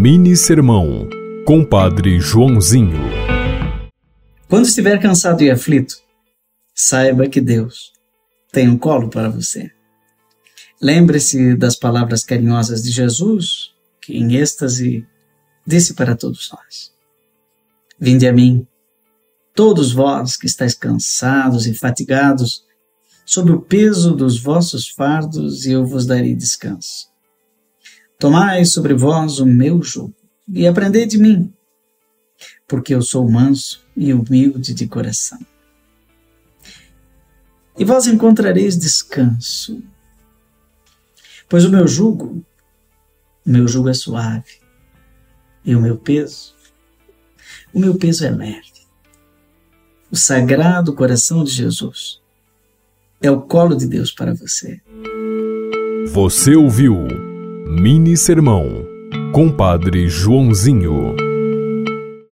Mini Sermão, Compadre Joãozinho. Quando estiver cansado e aflito, saiba que Deus tem um colo para você. Lembre-se das palavras carinhosas de Jesus, que em êxtase disse para todos nós: Vinde a mim, todos vós que estáis cansados e fatigados, sob o peso dos vossos fardos, e eu vos darei descanso. Tomai sobre vós o meu jugo e aprendei de mim, porque eu sou manso e humilde de coração. E vós encontrareis descanso, pois o meu jugo, o meu jugo é suave, e o meu peso, o meu peso é leve. O sagrado coração de Jesus é o colo de Deus para você. Você ouviu Mini Sermão, Compadre Joãozinho.